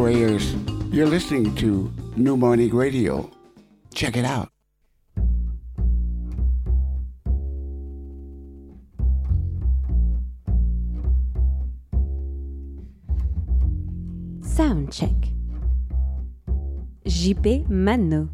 Hi, this is Roy Ayers. You're listening to New Morning Radio. Check it out. Soundcheck. JP Mano.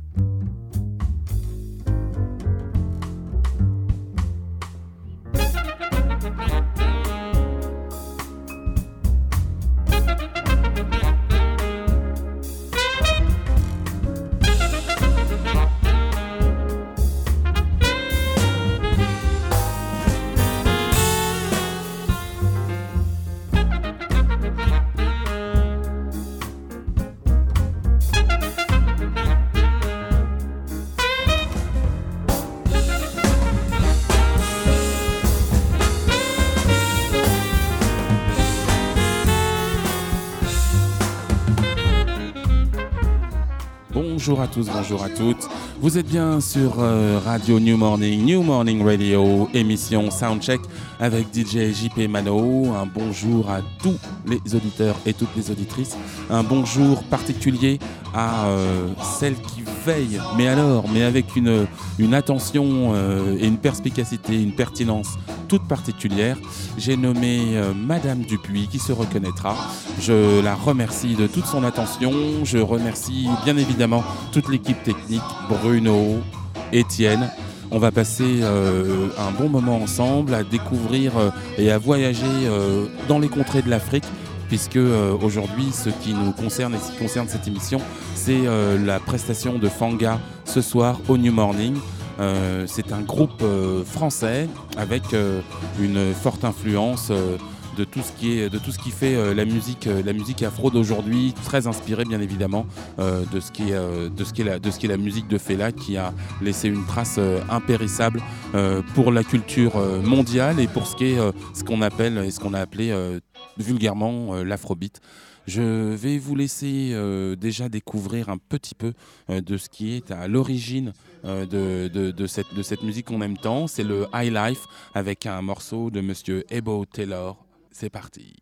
À tous, bonjour à toutes. Vous êtes bien sur euh, Radio New Morning, New Morning Radio, émission Soundcheck avec DJ JP Mano. Un bonjour à tous les auditeurs et toutes les auditrices. Un bonjour particulier à euh, celles qui veillent, mais alors, mais avec une, une attention euh, et une perspicacité, une pertinence toute particulière. J'ai nommé euh, Madame Dupuis qui se reconnaîtra. Je la remercie de toute son attention. Je remercie bien évidemment toute l'équipe technique, Bruno, Étienne. On va passer euh, un bon moment ensemble à découvrir euh, et à voyager dans les contrées de l'Afrique puisque aujourd'hui ce qui nous concerne et ce qui concerne cette émission c'est la prestation de Fanga ce soir au New Morning. Euh, c'est un groupe euh, français avec euh, une forte influence de tout ce qui fait euh, la musique euh, la musique afro d'aujourd'hui très inspiré bien évidemment de ce qui est la musique de Fela qui a laissé une trace euh, impérissable pour la culture mondiale et pour ce qui est ce qu'on appelle et ce qu'on a appelé vulgairement l'afrobeat. Je vais vous laisser déjà découvrir un petit peu de ce qui est à l'origine de cette, de cette musique qu'on aime tant. C'est le High Life avec un morceau de Monsieur Ebo Taylor. C'est parti.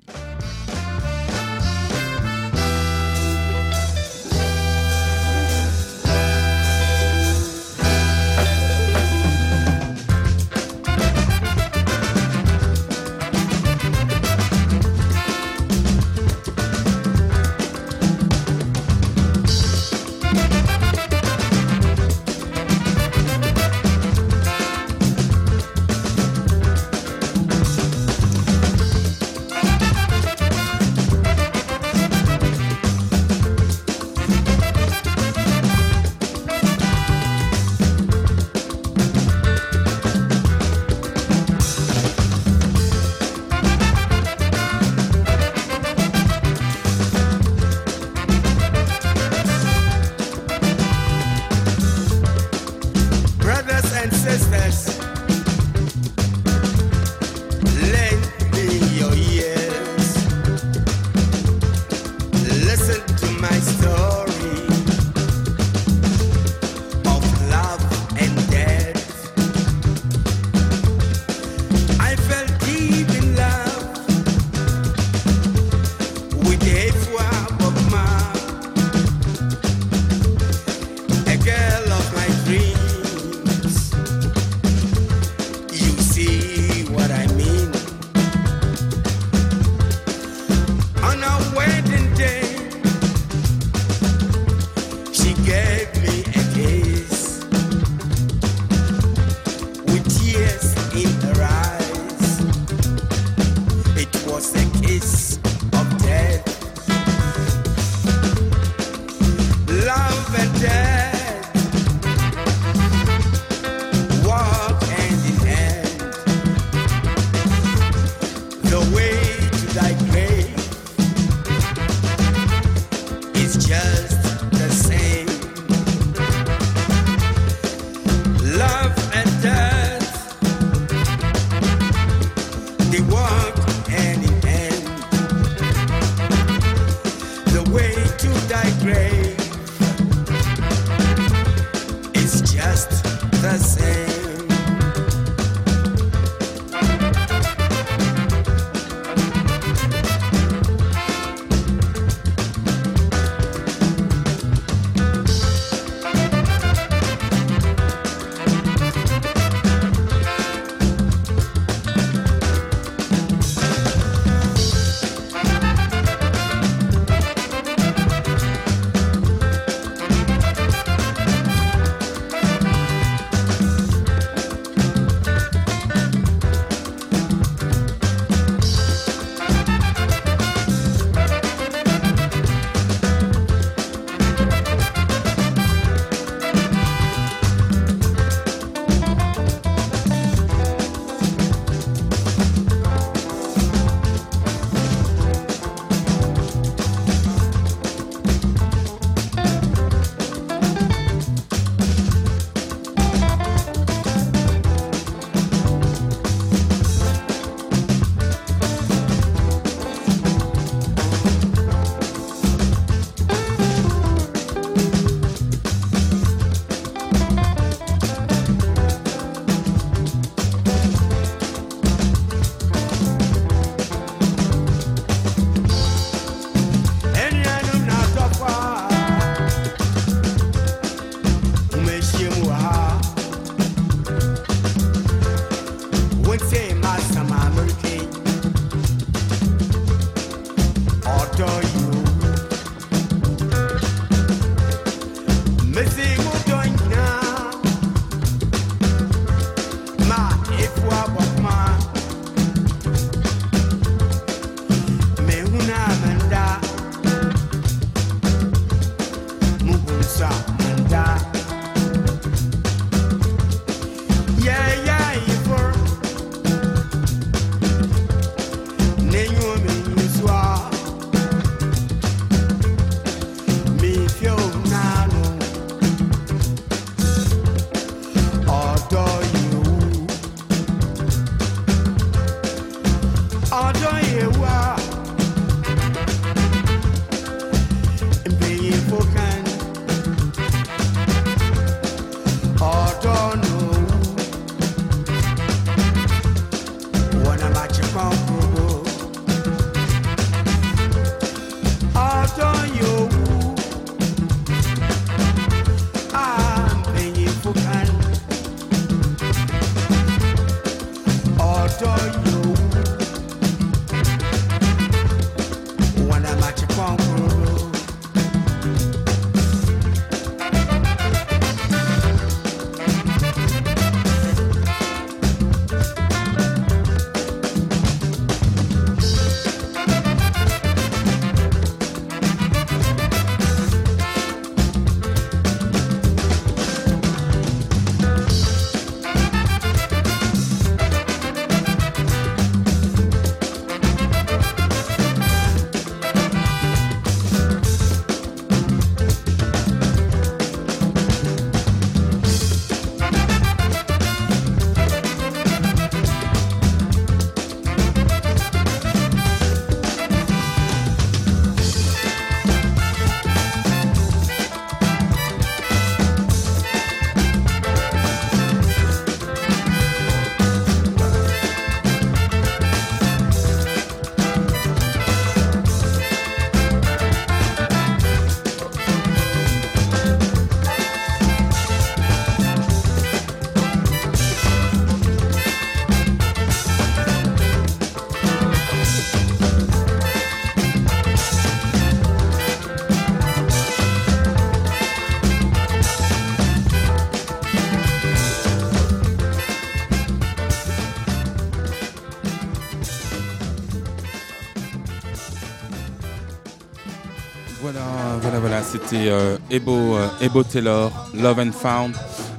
C'était euh, Ebo, euh, Ebo, Taylor, Love and Found.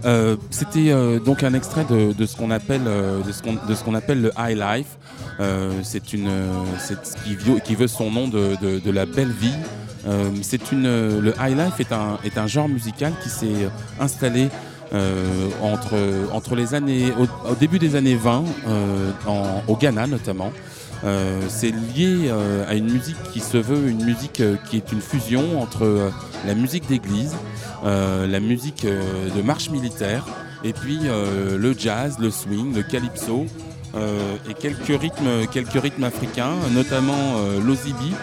Euh, c'était donc un extrait de, ce qu'on appelle, de ce qu'on appelle le high life. c'est une, c'est qui, qui, veut son nom de, de, la belle vie. une, le high life est un, est un genre musical qui s'est installé entre, entre les années, au, début des années 20, au Ghana notamment. Euh, c'est lié euh, à une musique qui se veut une musique euh, qui est une fusion entre la musique d'église, la musique de marche militaire, et puis le jazz, le swing, le calypso, et quelques rythmes, africains, notamment l'ozibi,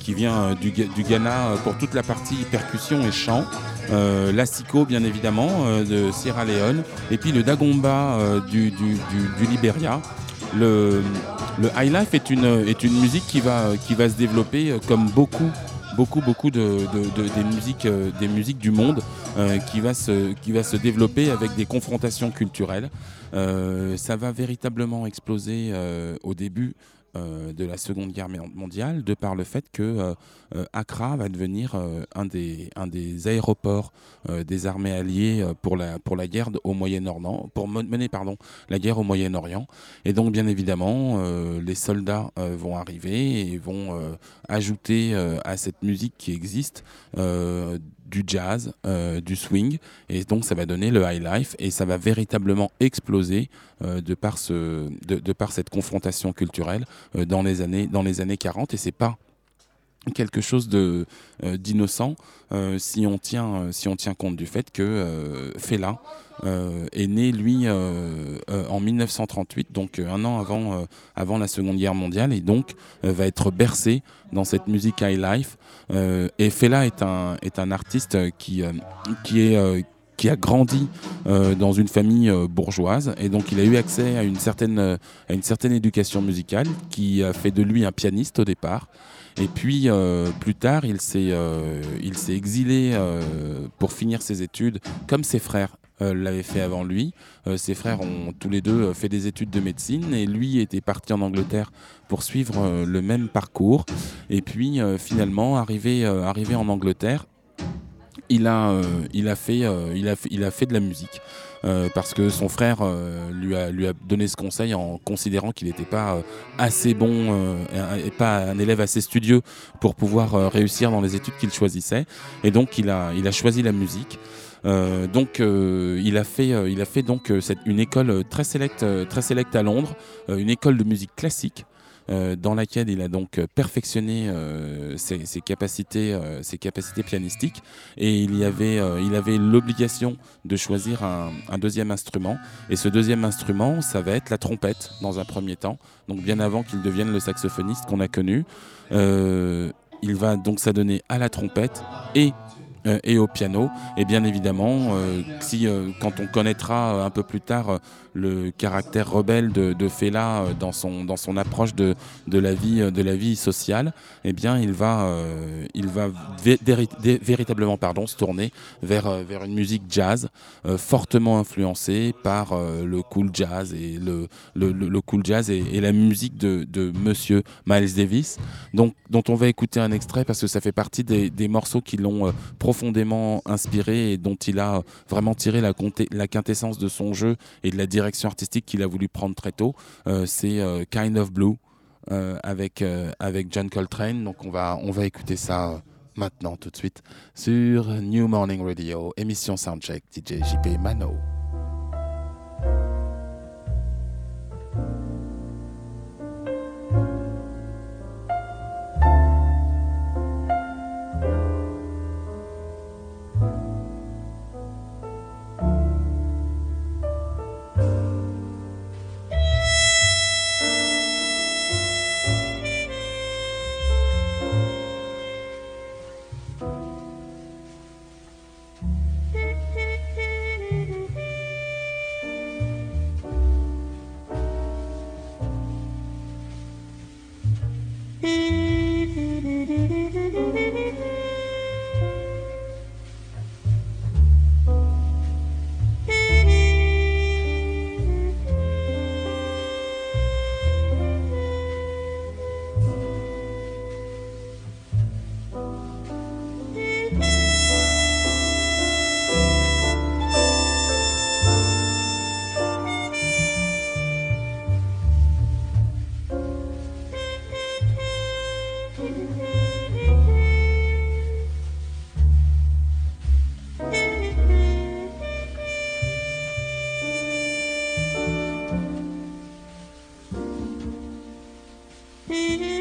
qui, vient du, Ghana pour toute la partie percussion et chant, euh, bien évidemment de Sierra Leone, et puis le Dagomba du, du. Le, le high life est une, musique qui va, se développer euh, comme beaucoup beaucoup beaucoup de, des musiques euh, des musiques du monde euh, qui va se développer avec des confrontations culturelles. Ça va véritablement exploser au début euh, de la Seconde Guerre mondiale, de par le fait que euh, euh, Accra va devenir un, des, aéroports des armées alliées pour la, pour la guerre au Moyen-Orient, pour mener pardon, la guerre au Moyen-Orient. Et donc, bien évidemment, les soldats vont arriver et vont ajouter à cette musique qui existe du jazz, euh, du swing, et donc ça va donner le high life, et ça va véritablement exploser euh, de, par cette confrontation culturelle euh, dans, les années, dans les années 40, et c'est pas quelque chose de d'innocent si on tient si on tient compte du fait que Fela est né lui en 1938 donc un an avant avant la Seconde Guerre mondiale et donc va être bercé dans cette musique high life euh, et Fela est un, est un artiste qui, euh, qui est euh, qui a grandi dans une famille bourgeoise et donc il a eu accès à une certaine, à une certaine éducation musicale qui a fait de lui un pianiste au départ. Et puis plus tard, il s'est exilé pour finir ses études comme ses frères l'avaient fait avant lui. ses frères ont tous les deux fait des études de médecine et lui était parti en Angleterre pour suivre le même parcours. Et puis finalement, arrivé, arrivé en Angleterre, il a, euh, il, a fait, euh, il, a il a fait de la musique. euh, parce que son frère euh, lui, a, lui a donné ce conseil en considérant qu'il n'était pas euh, assez bon euh, et pas un élève assez studieux pour pouvoir euh, réussir dans les études qu'il choisissait. Et donc il a, il a choisi la musique. Euh, donc euh, il a fait, euh, il a fait donc une école très sélecte, très sélecte à Londres, une école de musique classique. dans laquelle il a donc perfectionné ses, capacités, ses capacités pianistiques, et il y avait, il avait l'obligation de choisir un, un deuxième instrument. Et ce deuxième instrument, ça va être la trompette dans un premier temps, donc bien avant qu'il devienne le saxophoniste qu'on a connu. Il va donc s'adonner à la trompette et et au piano. Et bien évidemment, euh, si, euh, quand on connaîtra euh, un peu plus tard euh, le caractère rebelle de, de Fela euh, dans, son, dans son approche de, de, la vie, euh, de la vie sociale, eh bien, il va, euh, il va véritablement pardon, se tourner vers, euh, vers une musique jazz euh, fortement influencée par euh, le cool jazz et le, le, le- cool jazz et, la musique de, de Monsieur Miles Davis, donc, dont on va écouter un extrait parce que ça fait partie des, des morceaux qui l'ont euh, profondément inspiré et dont il a vraiment tiré la, quintessence de son jeu et de la direction artistique qu'il a voulu prendre très tôt. Euh, C'est euh, Kind of Blue euh, avec, avec John Coltrane. Donc on va, on va écouter ça maintenant tout de suite sur New Morning Radio, émission Soundcheck, DJ JP Mano. Mm-hmm.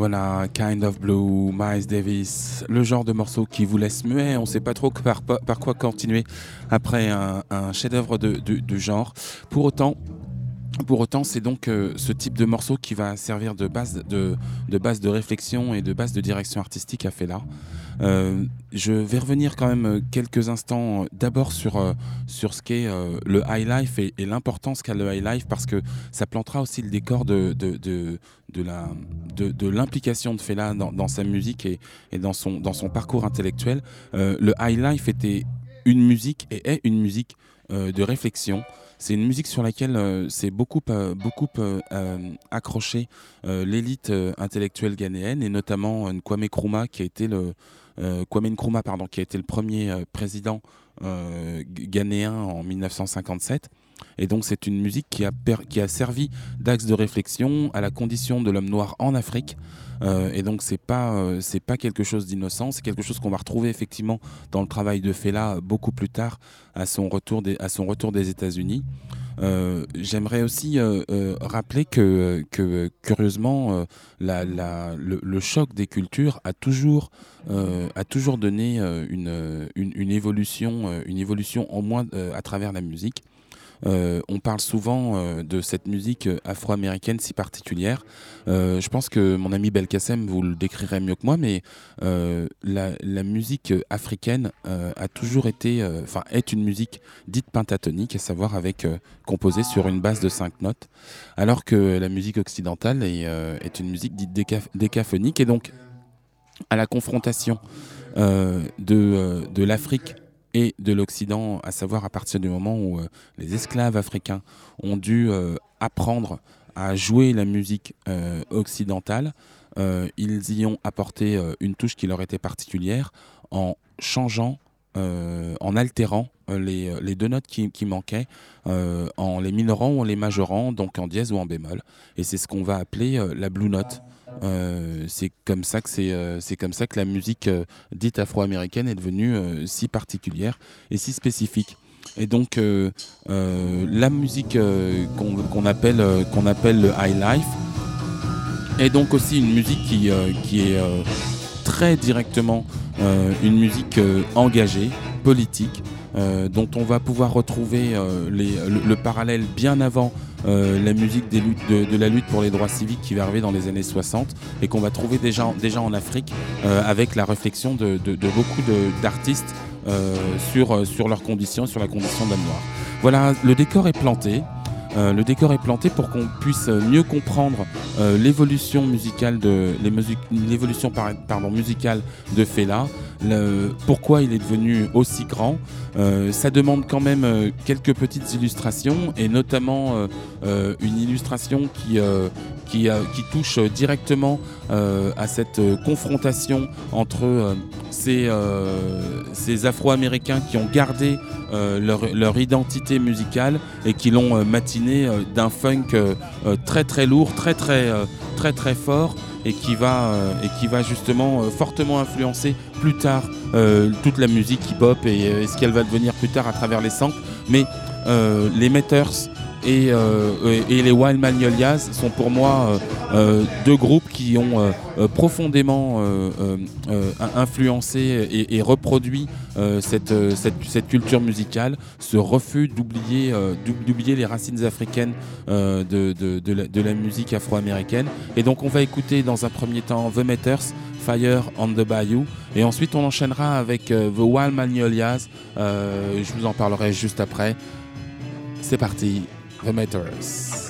Voilà, Kind of Blue, Miles Davis, le genre de morceau qui vous laisse muet. On ne sait pas trop par, quoi continuer après un, chef-d'œuvre de, genre. Pour autant, pour autant, c'est donc euh, ce type de morceau qui va servir de base de, base de réflexion et de base de direction artistique à Fela. Euh, je vais revenir quand même euh, quelques instants d'abord sur, sur ce qu'est le high life et, l'importance qu'a le high life parce que ça plantera aussi le décor de, de, de, de l'implication de, Fela dans, dans, sa musique et, et, dans, son, dans son parcours intellectuel. le high life était une musique et est une musique de réflexion. C'est une musique sur laquelle euh, c'est beaucoup, euh, beaucoup euh, accroché l'élite intellectuelle ghanéenne et notamment Kwame Nkrumah Kwame Nkrumah qui a été le premier président ghanéen en 1957. Et donc c'est une musique qui a, qui a servi d'axe de réflexion à la condition de l'homme noir en Afrique. Euh, et donc c'est pas euh, c'est pas quelque chose d'innocent, c'est quelque chose qu'on va retrouver effectivement dans le travail de Fela beaucoup plus tard à son retour des, à son retour des États-Unis. Euh, j'aimerais aussi rappeler que, que curieusement, le, choc des cultures a toujours, a toujours donné une, une, une, évolution, une évolution en moins à travers la musique. Euh, on parle souvent euh, de cette musique euh, afro-américaine si particulière. je pense que mon ami Belkacem vous le décrirait mieux que moi, mais la, musique africaine a toujours été, enfin, est une musique dite pentatonique, à savoir avec composée sur une base de cinq notes, alors que la musique occidentale est, une musique dite décaphonique et donc à la confrontation de l'Afrique et de l'Occident, à savoir à partir du moment où euh, les esclaves africains ont dû euh, apprendre à jouer la musique euh, occidentale, ils y ont apporté une touche qui leur était particulière en changeant, en altérant les, les, deux notes qui, qui manquaient, en les minorant ou en les majorant, donc en dièse ou en bémol. Et c'est ce qu'on va appeler la blue note. Euh, c'est comme ça que euh, c'est comme ça que la musique euh, dite afro-américaine est devenue si particulière et si spécifique. Et donc la musique qu'on appelle qu'on appelle le high life est donc aussi une musique qui qui est très directement une musique engagée, politique, dont on va pouvoir retrouver le, parallèle bien avant euh, la musique de, la lutte pour les droits civiques qui va arriver dans les années 60 et qu'on va trouver déjà, en Afrique euh, avec la réflexion de, beaucoup d'artistes euh, sur, sur leurs conditions, sur la condition de noir. Voilà, le décor est planté. le décor est planté pour qu'on puisse mieux comprendre l'évolution musicale de l'évolution musicale de Fela, pourquoi il est devenu aussi grand. Euh, ça demande quand même euh, quelques petites illustrations et notamment euh, une illustration qui, qui, qui, touche directement à cette confrontation entre ces, ces Afro-Américains qui ont gardé leur, leur, identité musicale et qui l'ont matiné d'un funk très très lourd, très très très très fort et qui va, euh, et qui va justement euh, fortement influencer plus tard euh, toute la musique hip-hop et, ce qu'elle va devenir plus tard à travers les samples. Mais les Matters euh, et, les Wild Magnolias sont pour moi euh, euh, deux groupes qui ont profondément influencé et, reproduit cette, cette, culture musicale, ce refus d'oublier les racines africaines de, de, la, musique afro-américaine. Et donc on va écouter dans un premier temps The Matters, Fire on the Bayou, et ensuite on enchaînera avec The Wild Magnolias, je vous en parlerai juste après. C'est parti The Matters.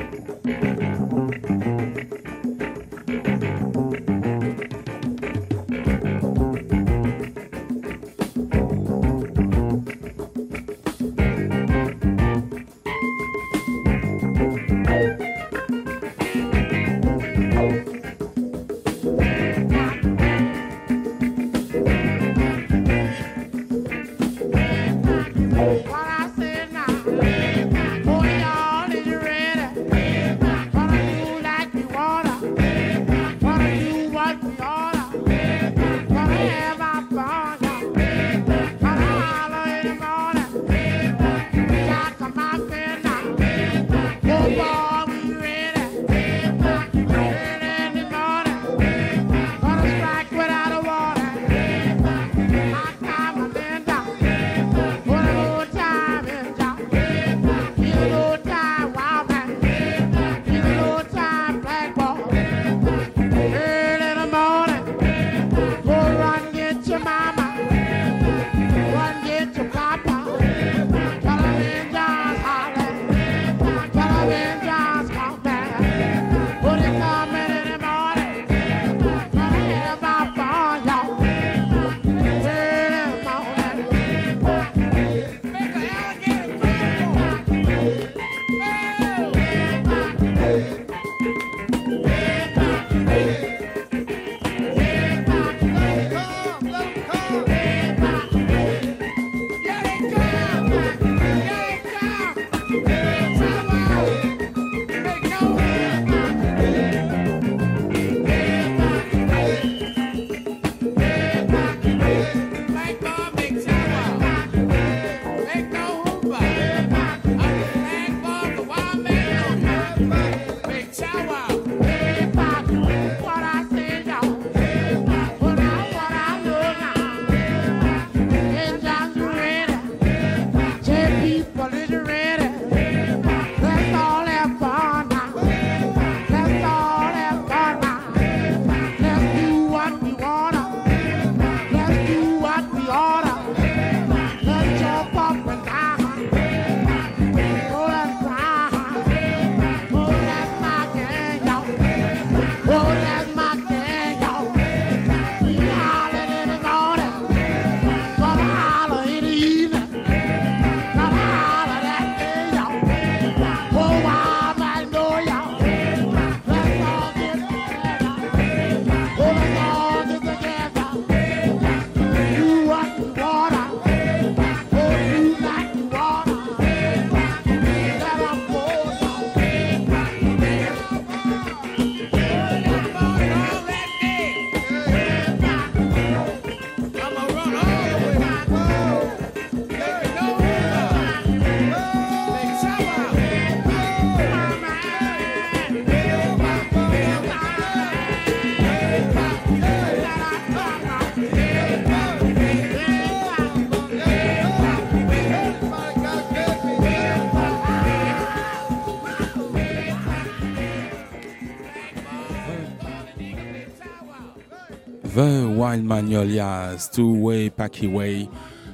The Wild Magnolias, Two Way Packy Way.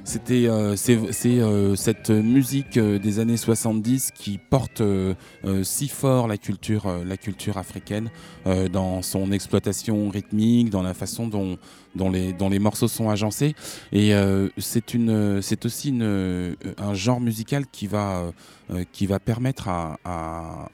C'était euh, c'est euh, cette musique euh, des années 70 qui porte euh, euh, si fort la culture africaine dans son exploitation rythmique, dans la façon dont les morceaux sont agencés et c'est aussi un genre musical qui va permettre à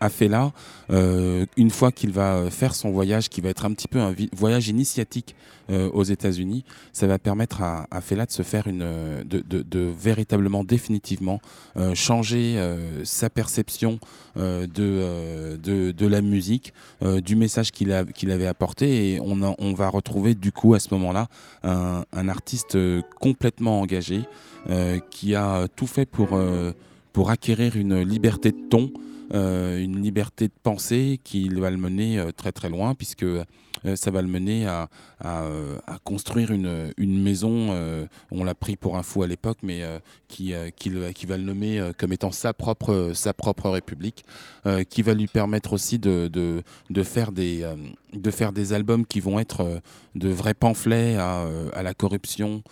à Fela, euh, une fois qu'il va faire son voyage, qui va être un petit peu un voyage initiatique euh, aux États-Unis, ça va permettre à, à Fela de se faire une, euh, de, véritablement, définitivement euh, changer euh, sa perception euh, de, euh, de, la musique, euh, du message qu'il a, avait apporté, et on, va retrouver du coup à ce moment-là un, un artiste euh, complètement engagé euh, qui a tout fait pour, euh, pour acquérir une liberté de ton euh, une liberté de pensée qui va le mener euh, très très loin puisque euh, ça va le mener à, à, euh, à construire une, maison, euh, on l'a pris pour un fou à l'époque, mais euh, qui, va le nommer comme étant sa propre, république, qui va lui permettre aussi de, faire des, des albums qui vont être de vrais pamphlets à, la corruption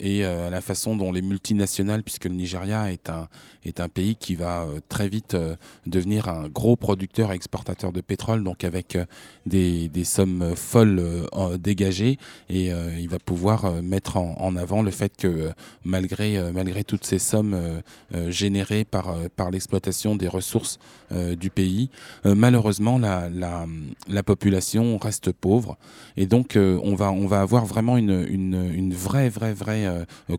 et à la façon dont les multinationales, puisque le Nigeria est un, pays qui va très vite devenir un gros producteur et exportateur de pétrole, donc avec des, des sommes folles euh, dégagées, et euh, il va pouvoir euh, mettre en, avant le fait que euh, malgré, malgré toutes ces sommes générées par, par l'exploitation des ressources du pays, malheureusement la, la, la population reste pauvre, et donc on, va, on va avoir vraiment une, une, une vraie, vraie, vraie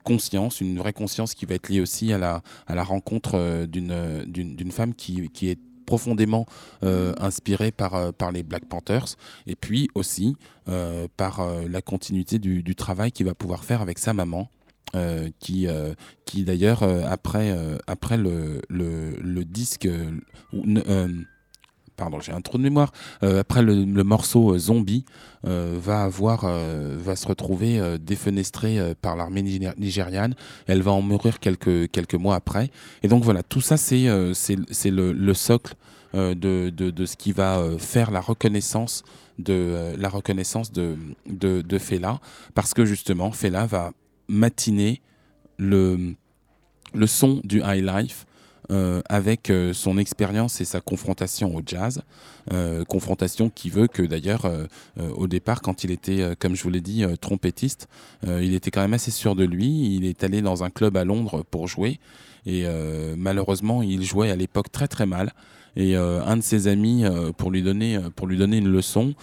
conscience, une vraie conscience qui va être liée aussi à la, à la rencontre d'une femme qui, qui est profondément euh, inspirée par, euh, par les Black Panthers et puis aussi euh, par la continuité du, travail qu'il va pouvoir faire avec sa maman. qui, qui d'ailleurs après, après le, le disque euh, ou- n- euh, pardon j'ai un trou de mémoire. Euh, après le, morceau euh, Zombie euh, va avoir va se retrouver défenestré par l'armée nigé- nigériane. Elle va en mourir quelques quelques mois après. Et donc voilà tout ça c'est c'est le, le socle de, de, de ce qui va faire la reconnaissance de la reconnaissance de, de Fela. Parce que justement Fela va matiner le, le son du high life euh, avec euh, son expérience et sa confrontation au jazz, euh, confrontation qui veut que d'ailleurs au départ quand il était, comme je vous l'ai dit, trompettiste, il était quand même assez sûr de lui, il est allé dans un club à Londres pour jouer. Et malheureusement il jouait à l'époque très très mal et euh, un de ses amis euh, pour lui donner euh, pour lui donner une leçon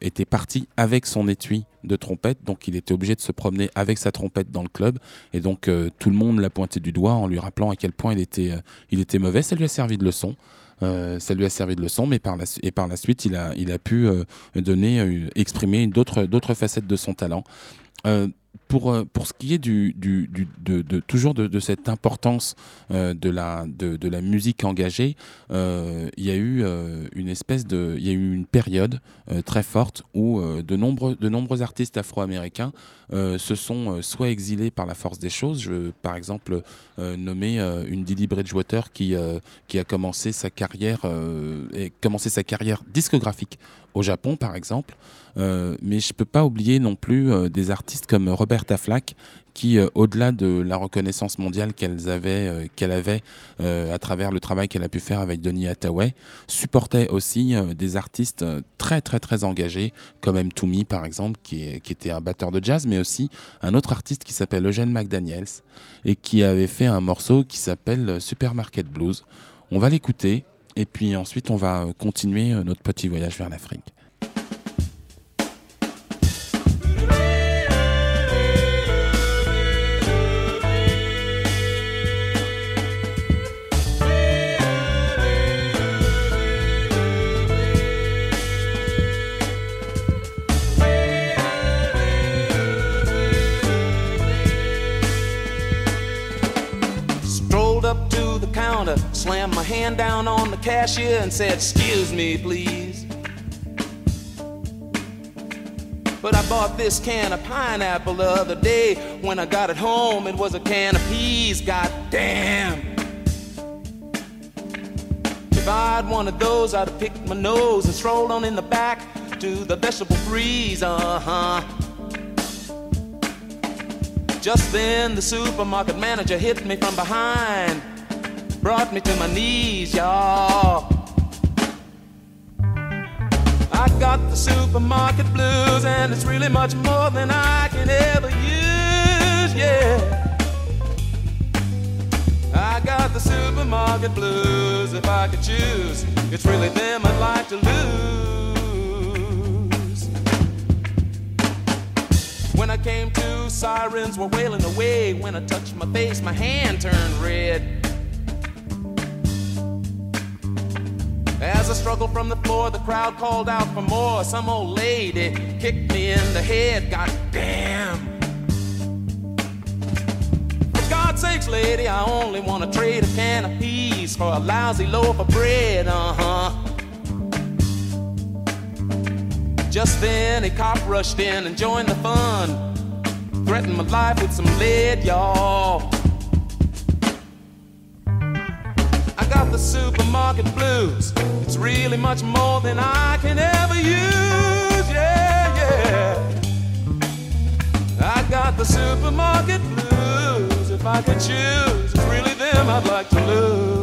était parti avec son étui de trompette. Donc il était obligé de se promener avec sa trompette dans le club. Et donc tout le monde l'a pointé du doigt en lui rappelant à quel point il était il était mauvais. Ça lui a servi de leçon. Ça lui a servi de leçon, mais par la, et par la suite, il a, il a pu exprimer d'autres facettes de son talent. Pour, euh, pour ce qui est du, du, de, de- toujours de, cette importance euh, de, la, de, de la musique engagée, euh, il y a eu une espèce de, il y a eu une période très forte où de nombreux, de nombreux artistes afro-américains se sont soit exilés par la force des choses. Je veux par exemple nommer une Didi Bridgewater qui, qui a commencé sa carrière, et commencé sa carrière discographique au Japon par exemple. Euh, mais je peux pas oublier non plus euh, des artistes comme Roberta Flack qui, euh, au-delà de la reconnaissance mondiale qu'elle avait euh, à travers le travail qu'elle a pu faire avec Donny Hathaway, supportait aussi des artistes très très très engagés comme M. Toomey par exemple, qui, était un batteur de jazz, mais aussi un autre artiste qui s'appelle Eugene McDaniels et qui avait fait un morceau qui s'appelle Supermarket Blues. On va l'écouter et puis ensuite on va continuer notre petit voyage vers l'Afrique. Hand down on the cashier, and said, Excuse me, please. But I bought this can of pineapple the other day. When I got it home, it was a can of peas. God damn. If I'd wanted those, I'd have picked my nose and strolled on in the back to the vegetable freeze, uh huh. Just then the supermarket manager hit me from behind, brought me to my knees, y'all. I got the supermarket blues, and it's really much more than I can ever use, yeah. I got the supermarket blues if I could choose. It's really them I'd like to lose. When I came to, sirens were wailing away. When I touched my face, my hand turned red. As I struggled from the floor, the crowd called out for more. Some old lady kicked me in the head. God damn. For God's sakes, lady, I only want to trade a can of peas for a lousy loaf of bread. Uh huh. Just then, a cop rushed in and joined the fun. Threatened my life with some lead, y'all. The supermarket blues. It's really much more than I can ever use. Yeah, yeah. I got the supermarket blues. If I could choose, it's really them I'd like to lose.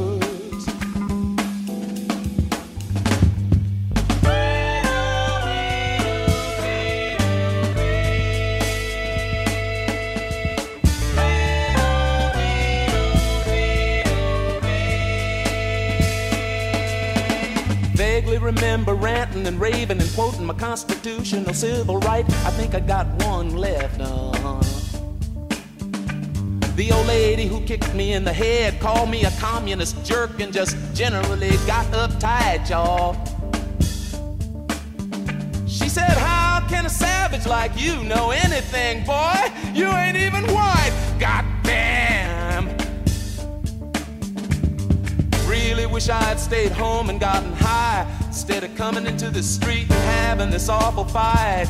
Remember ranting and raving and quoting my constitutional civil right. I think I got one left. Uh-huh. The old lady who kicked me in the head called me a communist jerk and just generally got uptight, y'all. She said, How can a savage like you know anything, boy? You ain't even white. God damn. Really wish I had stayed home and gotten high instead of coming into the street and having this awful fight.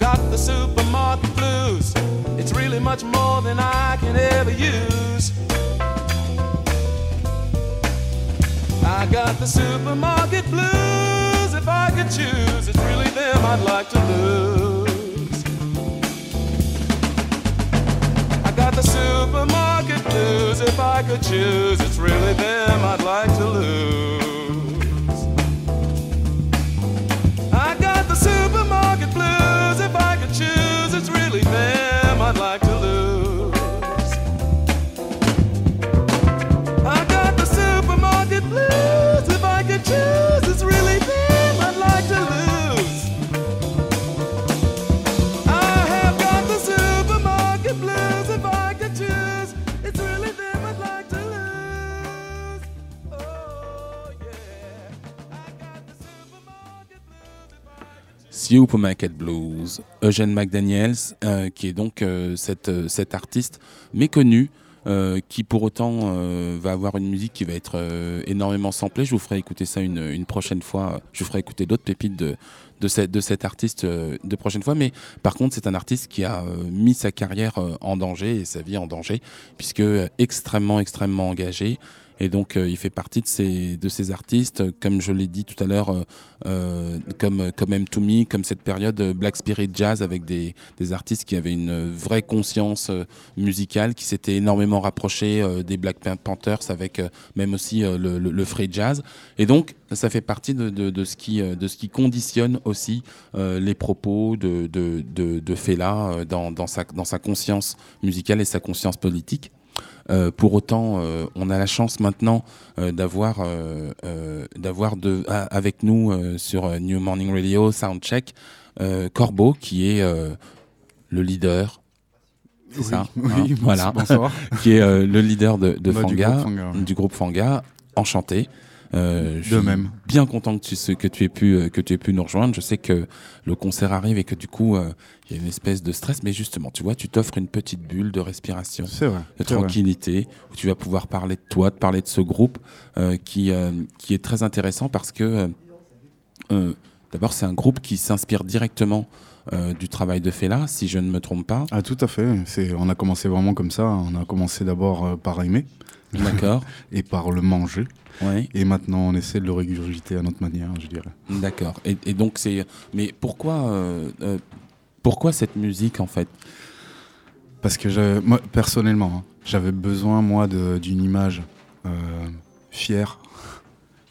Got the supermarket blues. It's really much more than I can ever use. I got the supermarket blues. If I could choose, it's really them I'd like to lose. Supermarket blues. If I could choose, it's really them I'd like to lose. I got the supermarket blues. Supermarket Blues, Eugène McDaniels, euh, qui est donc euh, cette, euh, cet artiste méconnu. qui pour autant va avoir une musique qui va être énormément samplée. Je vous ferai écouter ça une, une prochaine fois. Je vous ferai écouter d'autres pépites de, de, de cet artiste de prochaine fois. Mais par contre, c'est un artiste qui a mis sa carrière en danger et sa vie en danger, puisque extrêmement, extrêmement engagé. Et donc, euh, il fait partie de ces, de ces artistes, euh, comme je l'ai dit tout à l'heure, euh, comme, comme M2Me, comme cette période Black Spirit Jazz avec des, des artistes qui avaient une vraie conscience musicale, qui s'étaient énormément rapprochés des Black Pan- Panthers avec même aussi le, le- le free jazz. Et donc, ça fait partie de, de, de ce, qui, de ce qui conditionne aussi euh, les propos de, de, de, de Fela dans, dans, sa, dans sa conscience musicale et sa conscience politique. Euh, pour autant, euh, on a la chance maintenant euh, d'avoir d'avoir de ah, avec nous sur New Morning Radio Soundcheck Corbeau qui est le leader. C'est Oui, ça. oui, hein, voilà. bonsoir. qui est euh, le leader de, de Bah, du Fanga, groupe Fanga, ouais. du groupe Fanga. Enchanté. Euh, je De même. Bien content que tu, que tu aies pu euh, que tu aies pu nous rejoindre. Je sais que le concert arrive et que du coup euh, il y a une espèce de stress, mais justement, tu vois, tu t'offres une petite bulle de respiration vrai. de vrai. tranquillité, où tu vas pouvoir parler de toi, de parler de ce groupe qui, qui est très intéressant parce que, d'abord, c'est un groupe qui s'inspire directement euh, du travail de Fela, si je ne me trompe pas. Ah, tout à fait. On a commencé vraiment comme ça. On a commencé d'abord euh, par aimer. D'accord. et par le manger. Ouais. Et maintenant, on essaie de le régurgiter à notre manière, je dirais. D'accord. Et, et donc c'est. Mais pourquoi, euh, euh, pourquoi cette musique en fait? Parce que moi, personnellement, hein, j'avais besoin, moi, d'une image euh, fière,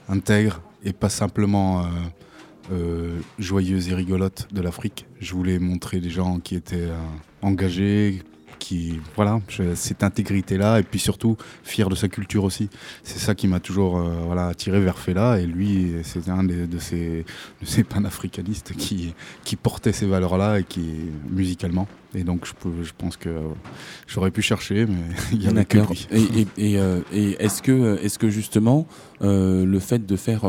intègre, et pas simplement joyeuse et rigolote de l'Afrique. Je voulais montrer des gens qui étaient engagés, qui, voilà, je- cette intégrité-là, et puis surtout fier de sa culture aussi. C'est ça qui m'a toujours euh, voilà, attiré vers Fela, et lui, c'était un des- de ces, de ces panafricanistes qui, qui portait ces valeurs-là, et qui, musicalement. Et donc, je, peux- je pense que j'aurais pu chercher, mais il y avait que D'accord. lui. Et, et, et, euh, et est-ce que, est-ce que justement euh, le fait de faire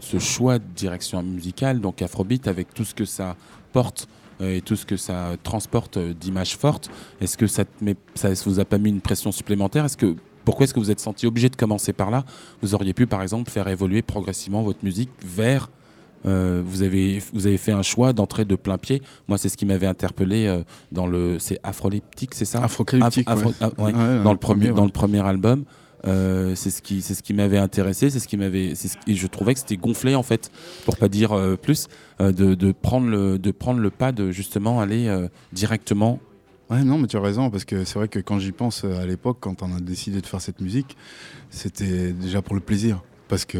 ce choix de direction musicale, donc Afrobeat, avec tout ce que ça porte et tout ce que ça transporte euh, d'images fortes, est-ce que ça, te met, ça vous a pas mis une pression supplémentaire? Est-ce que pourquoi est-ce que vous êtes senti obligé de commencer par là? Vous auriez pu, par exemple, faire évoluer progressivement votre musique vers euh, vous, avez, vous avez fait un choix d'entrer de plein pied. Moi, c'est ce qui m'avait interpellé euh, dans le. C'est Afroleptique, c'est ça? Afrocalyptique, Afro- ouais. ah, ouais. Ouais, dans, le premier, dans le premier album. Euh, c'est ce qui c'est ce qui m'avait intéressé c'est ce qui m'avait ce et je trouvais que c'était gonflé en fait pour pas dire euh, plus euh, de, de prendre le de prendre le pas de justement aller directement Ouais, non, mais tu as raison, parce que c'est vrai que quand j'y pense à l'époque, quand on a décidé de faire cette musique, c'était déjà pour le plaisir. Parce que.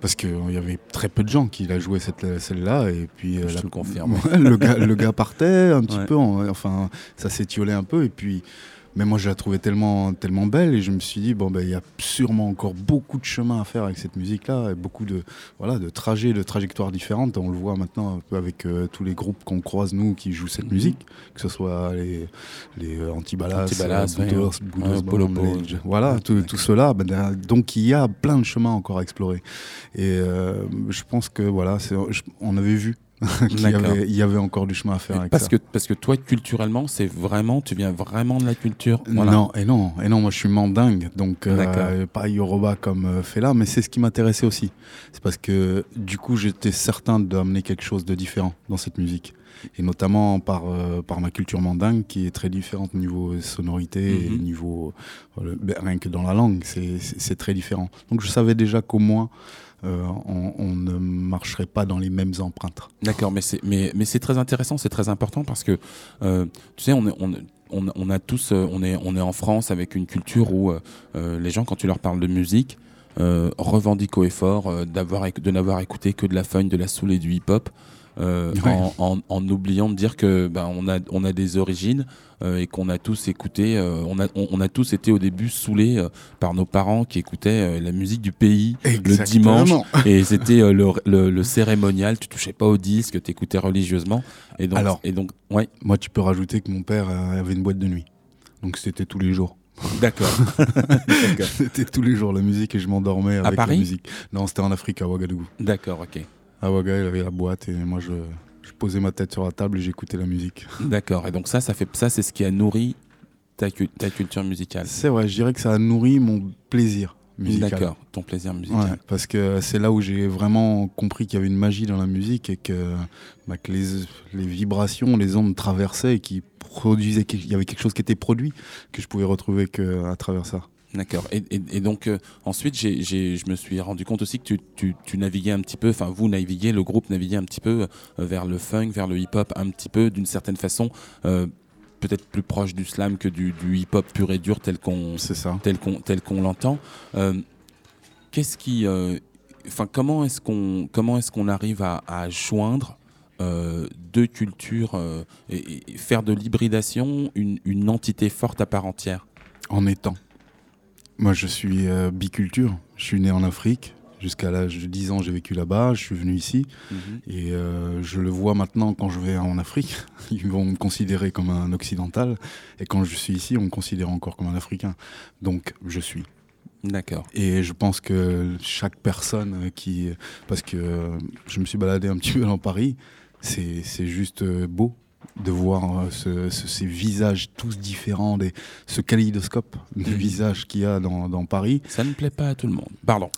Parce qu'il y avait très peu de gens qui la jouaient cette, celle-là et puis Je la- te le confirme. Le, gars, le gars partait un petit Ouais. peu, en- enfin ça s'étiolait un peu et puis mais moi je la trouvais tellement tellement belle et je me suis dit bon ben il y a sûrement encore beaucoup de chemin à faire avec cette musique là et beaucoup de voilà de trajets de trajectoires différentes. On le voit maintenant un peu avec euh, tous les groupes qu'on croise nous qui jouent cette Mhm. musique que ce soit les les euh, Antibalas, Antibalas, euh, ouais, ouais. Buddhas Ouais, les- voilà Ouais, tout, cela. Ben, donc il y a plein de chemins encore à explorer. Et euh, je pense que voilà on avait vu qu'il y avait, il y avait encore du chemin à faire avec parce ça. que parce que toi culturellement c'est vraiment tu viens vraiment de la culture voilà. Non, et non, et non, moi je suis mandingue, donc D'accord. euh, pas Yoruba comme euh, Fela, mais c'est ce qui m'intéressait aussi. C'est parce que du coup j'étais certain d'amener quelque chose de différent dans cette musique. Et notamment par, euh, par ma culture mandingue qui est très différente niveau sonorité et Mhm. niveau. euh, ben, rien que dans la langue, c'est c'est très différent. Donc je savais déjà qu'au moins euh, on, ne marcherait pas dans les mêmes empreintes. D'accord, mais c'est très intéressant, c'est très important parce que euh, tu sais, on a tous, euh, on est en France avec une culture où les gens quand tu leur parles de musique revendiquent au effort d'avoir de n'avoir écouté que de la funk, de la soul et du hip hop. Euh, en, en, en oubliant de dire que ben, on a on a des origines euh, et qu'on a tous écouté euh, on a on, on a tous été au début saoulés par nos parents qui écoutaient la musique du pays le dimanche et c'était le, le, le cérémonial, tu touchais pas au disque, tu écoutais religieusement. Et donc, Alors. et donc ouais, Moi, tu peux rajouter que mon père avait une boîte de nuit. Donc c'était tous les jours. d'accord. C'était tous les jours la musique et je m'endormais avec Paris? la musique. Non, c'était en Afrique, à Ouagadougou. D'accord, ok. À Ouaga, il avait la boîte et moi, je, je posais ma tête sur la table et j'écoutais la musique. D'accord. Et donc ça, ça fait ça, c'est ce qui a nourri ta, cu- ta culture musicale. C'est vrai, je dirais que ça a nourri mon plaisir musical. D'accord. Ton plaisir Ouais, musical. parce que c'est là où j'ai vraiment compris qu'il y avait une magie dans la musique et que, bah, que les, les vibrations, les ondes traversaient et qui produisaient, qu'il y avait quelque chose qui était produit que je pouvais retrouver que à travers ça. D'accord. Et, et- et donc euh, ensuite, j'ai, j'ai- je me suis rendu compte aussi que tu, tu, tu naviguais un petit peu, enfin vous naviguez, le groupe naviguait un petit peu euh, vers le funk, vers le hip-hop, un petit peu d'une certaine façon, euh, peut-être plus proche du slam que du, du hip-hop pur et dur tel qu'on C'est ça. tel qu'on tel qu'on l'entend. Qu'est-ce qui, enfin, comment est-ce qu'on comment est-ce qu'on arrive à, à joindre euh, deux cultures euh, et, et faire de l'hybridation une, une entité forte à part entière? En étant. Moi, je suis euh, biculture. Je suis né en Afrique. Jusqu'à l'âge de 10 ans, j'ai vécu là-bas. Je suis venu ici. Et euh, je le vois maintenant quand je vais en Afrique. Ils vont me considérer comme un occidental. Et quand je suis ici, on me considère encore comme un africain. Donc, je suis. D'accord. Et je pense que chaque personne qui. Parce que euh, je me suis baladé un petit peu dans Paris. C'est juste beau de voir euh, ce- ce- ces visages tous différents, des, ce kaléidoscope de Mhm. visages qu'il y a dans, dans Paris. Ça ne plaît pas à tout le monde. Pardon.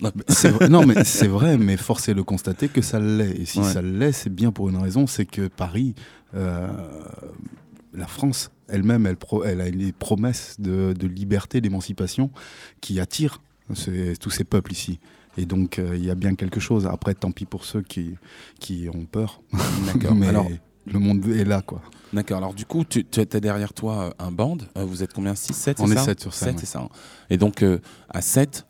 Non, mais c'est vrai, mais force est de constater que ça l'est. Et si Ouais. ça l'est, c'est bien pour une raison, c'est que Paris, euh, la France elle-même, elle, pro- elle a des promesses de, de liberté, d'émancipation qui attirent ces- tous ces peuples ici. Et donc, euh, il y a bien quelque chose. Après, tant pis pour ceux qui, qui ont peur. D'accord. Mais Alors, le monde est là, quoi. D'accord. Alors du coup, tu as derrière toi euh, un band. Euh, vous êtes combien? 6, 7 On est ça? sept sur scène, Sept, ouais. c'est ça. hein. Et donc euh, à 7,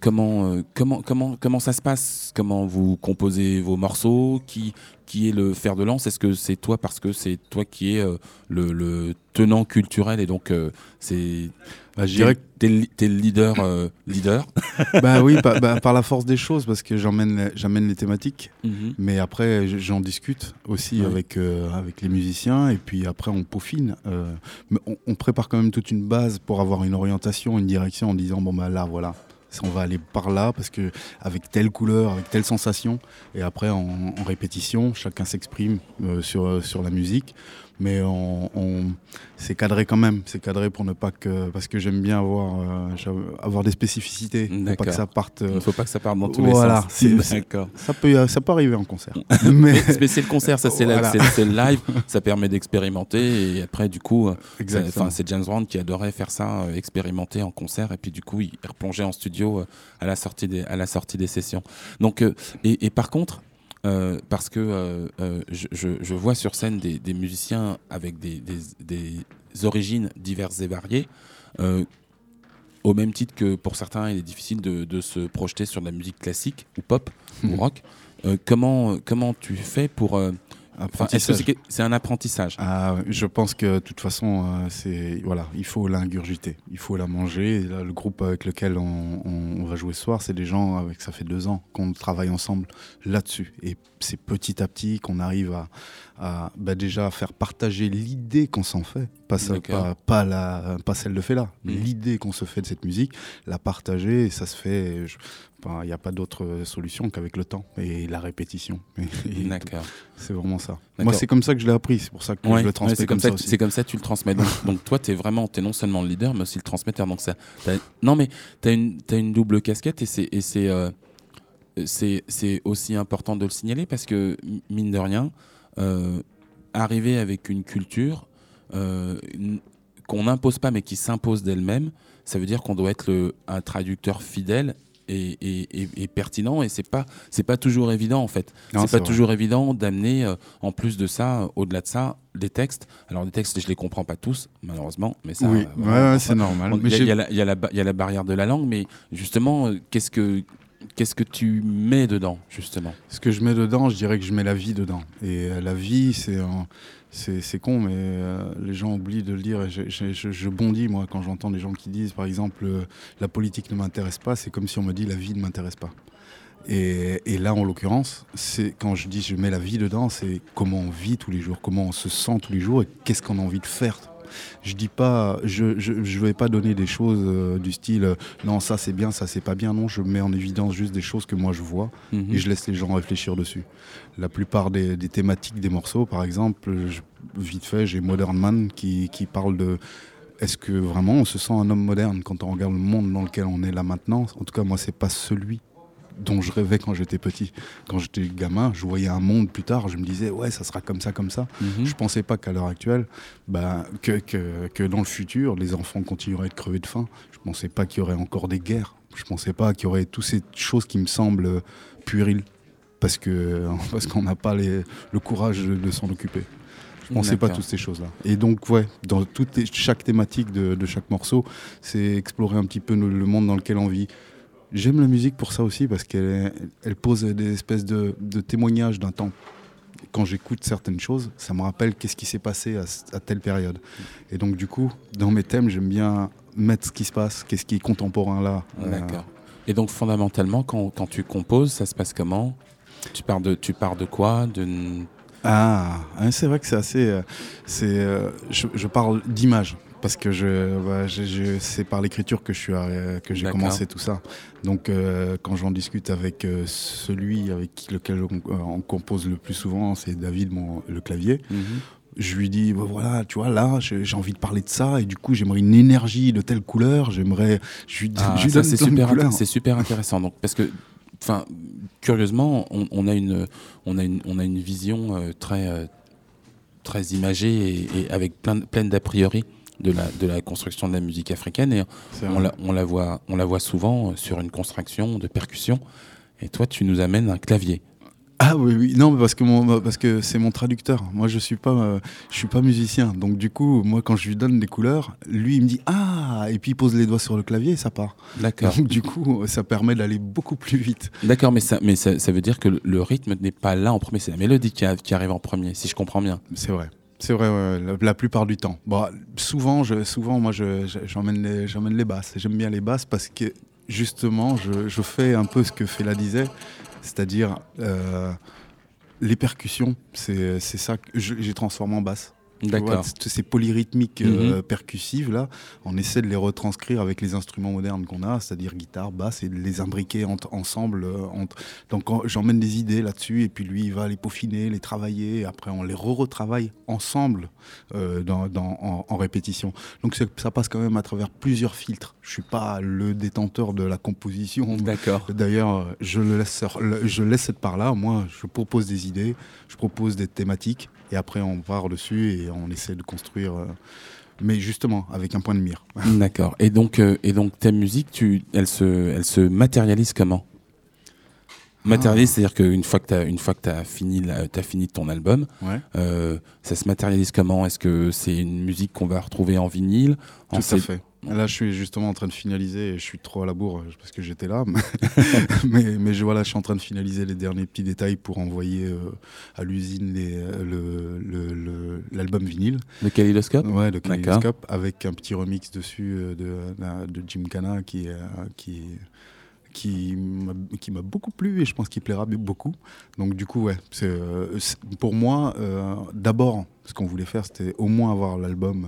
comment, euh, comment, comment, comment ça se passe? Comment vous composez vos morceaux? Qui, qui est le fer de lance? Est-ce que c'est toi? Parce que c'est toi qui es euh, le, le tenant culturel et donc c'est Bah, je dirais que le t'es le leader euh, leader bah oui, bah, bah, par la force des choses, parce que j'emmène les- j'amène les thématiques, Mhm. mais après j'en discute aussi Ouais. avec, euh, avec les musiciens, et puis après on peaufine. euh, mais on, on prépare quand même toute une base pour avoir une orientation, une direction en disant bon bah là voilà. On va aller par là parce que avec telle couleur, avec telle sensation, et après en, en répétition, chacun s'exprime sur, sur la musique, mais on, on- c'est cadré quand même, c'est cadré pour ne pas que parce que j'aime bien avoir euh, avoir des spécificités, pour pas que ça parte. euh, Il ne faut pas que ça parte dans tous Voilà, les sens. D'accord. ça peut, ça peut arriver en concert. Mais Mais c'est le concert, ça c'est Voilà. le live, ça permet d'expérimenter et après du coup, euh. Enfin, c'est James Brown qui adorait faire ça, euh, expérimenter en concert, et puis du coup, il replongeait en studio à la sortie des à la sortie des sessions. Donc, et, et par contre, euh, parce que euh, euh, je, je- je vois sur scène des, des musiciens avec des, des- des origines diverses et variées. au même titre que pour certains, il est difficile de, de se projeter sur de la musique classique ou pop ou rock. Euh, comment, comment tu fais pour. Enfin, Est-ce que Apprentissage. c'est un apprentissage? Ah, je pense que de toute façon, euh, c'est voilà, il faut l'ingurgiter, il faut la manger. Et là, le groupe avec lequel on, va jouer ce soir, c'est des gens avec ça fait deux ans qu'on travaille ensemble là-dessus. Et c'est petit à petit qu'on arrive à, à, bah, déjà faire partager l'idée qu'on s'en fait, pas, ça- pas, pas la, pas celle de fait là, Mhm. l'idée qu'on se fait de cette musique, la partager. Et ça se fait. je- Il n'y a pas d'autre solution qu'avec le temps et la répétition. D'accord. c'est vraiment ça. Moi, c'est comme ça que je l'ai appris. C'est pour ça que Ouais, je le ouais, transmets c'est comme, comme, ça, c'est comme ça que tu le transmets. Donc, donc toi, tu es vraiment, es non seulement le leader, mais aussi le transmetteur. Donc ça, non, mais tu as une, t'as une double casquette et c'est et c'est euh, c'est aussi important de le signaler parce que mine de rien, euh, arriver avec une culture euh, qu'on n'impose pas mais qui s'impose d'elle-même, ça veut dire qu'on doit être le, un traducteur fidèle. Et, et- et- et pertinent et c'est pas c'est pas toujours évident en fait c'est pas vrai. toujours évident d'amener euh, en plus de ça euh, au-delà de ça des textes alors les textes je les comprends pas tous malheureusement mais ça oui, euh, ouais, voilà. ouais, c'est normal. Il y, a- y la- y y a barrière de la langue mais justement euh, qu'est-ce que qu'est-ce que tu mets dedans justement? Ce que je mets dedans, je dirais que je mets la vie dedans. Et la vie, c'est un- c'est con, mais euh, les gens oublient de le dire. Et je, bondis, moi, quand j'entends des gens qui disent, par exemple, euh, la politique ne m'intéresse pas, c'est comme si on me dit la vie ne m'intéresse pas. Et, et là, en l'occurrence, c'est quand je dis je mets la vie dedans, c'est comment on vit tous les jours, comment on se sent tous les jours et qu'est-ce qu'on a envie de faire. Je dis pas, je, je, je vais pas donner des choses euh, du style euh, non ça c'est bien, ça c'est pas bien. Non, je mets en évidence juste des choses que moi je vois Mhm. et je laisse les gens réfléchir dessus. La plupart des, des thématiques des morceaux, par exemple, je- vite fait, j'ai Modern Man qui, qui parle de est-ce que vraiment on se sent un homme moderne quand on regarde le monde dans lequel on est là maintenant? En tout cas, moi, c'est pas celui dont je rêvais quand j'étais petit. Quand j'étais gamin, je voyais un monde plus tard, je me disais ouais, ça sera comme ça, comme ça. Mhm. Je pensais pas qu'à l'heure actuelle, bah, que, que, que dans le futur, les enfants continueraient de crever de faim. Je pensais pas qu'il y aurait encore des guerres. Je pensais pas qu'il y aurait toutes ces choses qui me semblent puériles. Parce que parce qu'on n'a pas les- le courage de, de s'en occuper. Je pensais pas toutes ces choses-là. Et donc, ouais, dans toutes les- chaque thématique de, de chaque morceau, c'est explorer un petit peu le, le monde dans lequel on vit. J'aime la musique pour ça aussi, parce qu'elle elle pose des espèces de, de témoignages d'un temps quand j'écoute certaines choses, ça me rappelle qu'est-ce qui s'est passé à, à telle période. Et donc du coup, dans mes thèmes, j'aime bien mettre ce qui se passe, qu'est-ce qui est contemporain là. Euh, D'accord. Et donc fondamentalement, quand, quand tu composes, ça se passe comment? Tu pars, de, tu pars de quoi? De... Ah, hein, c'est vrai que c'est assez. euh, c'est, euh, je, je parle d'image parce que je, bah, je- je- c'est par l'écriture que je suis arri- que j'ai commencé tout ça. Donc euh, quand j'en discute avec euh, celui avec lequel on, euh, on compose le plus souvent, c'est David, mon, le clavier. Mhm. je lui dis bah voilà tu vois là j'ai envie de parler de ça et du coup j'aimerais une énergie de telle couleur j'aimerais je lui, Ah, c'est super, c'est intéressant. Donc parce que, enfin, curieusement, on, on a une, on a une, on a une vision euh, très, euh, très imagée et, et avec plein, pleine d'a priori de la, de la construction de la musique africaine. Et on la, on la voit, on la voit souvent euh, sur une construction de percussion. Et toi, tu nous amènes un clavier. Ah oui, oui, non, parce que mon, parce que c'est mon traducteur. Moi, je suis pas, euh, je suis pas musicien. Donc du coup, moi, quand je lui donne les couleurs, lui, il me dit ah, et puis il pose les doigts sur le clavier et ça part. D'accord. Donc du coup, ça permet d'aller beaucoup plus vite. D'accord, mais, ça, mais ça, ça veut dire que le, le rythme n'est pas là en premier, c'est la mélodie qui, a- qui arrive en premier, si je comprends bien. C'est vrai. C'est vrai, ouais, la, plupart du temps. Bon, souvent, je, souvent, moi, je- je- j'emmène les, j'emmène les basses. J'aime bien les basses parce que justement, je, je fais un peu ce que Fela disait, c'est-à-dire euh, les percussions. C'est ça que je- j'ai transformé en basse. D'accord. toutes ces polyrythmiques euh, percussives là, on essaie de les retranscrire avec les instruments modernes qu'on a, c'est-à-dire guitare, basse, et de les imbriquer ensemble. euh, Donc j'emmène des idées là-dessus, et puis lui il va les peaufiner, les travailler, et après on les re-retravaille ensemble euh, dans, dans- en, en répétition. Donc ça passe quand même à travers plusieurs filtres. Je suis pas le détenteur de la composition. D'accord. D'ailleurs, je, le laisse, je laisse cette part-là. Moi, je propose des idées, je propose des thématiques, et après, on part dessus et on essaie de construire. euh, mais justement, avec un point de mire. D'accord. Et donc, euh, et donc ta musique, tu, elle, se, elle se matérialise comment? Matérialise, c'est-à-dire qu'une fois que tu as, une fois que fini, la- fini ton album, Ouais. euh, ça se matérialise comment? Est-ce que c'est une musique qu'on va retrouver en vinyle? En Tout à fait. Là, je suis justement en train de finaliser, et je suis trop à la bourre euh, parce que j'étais là, mais, mais je, voilà, je suis en train de finaliser les derniers petits détails pour envoyer euh, à l'usine euh, l'album vinyle. Le kaléidoscope Ouais, le. Kaleidoscope, avec un petit remix dessus de, de Jim Cana qui, qui, qui m'a beaucoup plu et je pense qu'il plaira beaucoup. Donc du coup, ouais, c'est, euh, pour moi, euh, d'abord, ce qu'on voulait faire, c'était au moins avoir l'album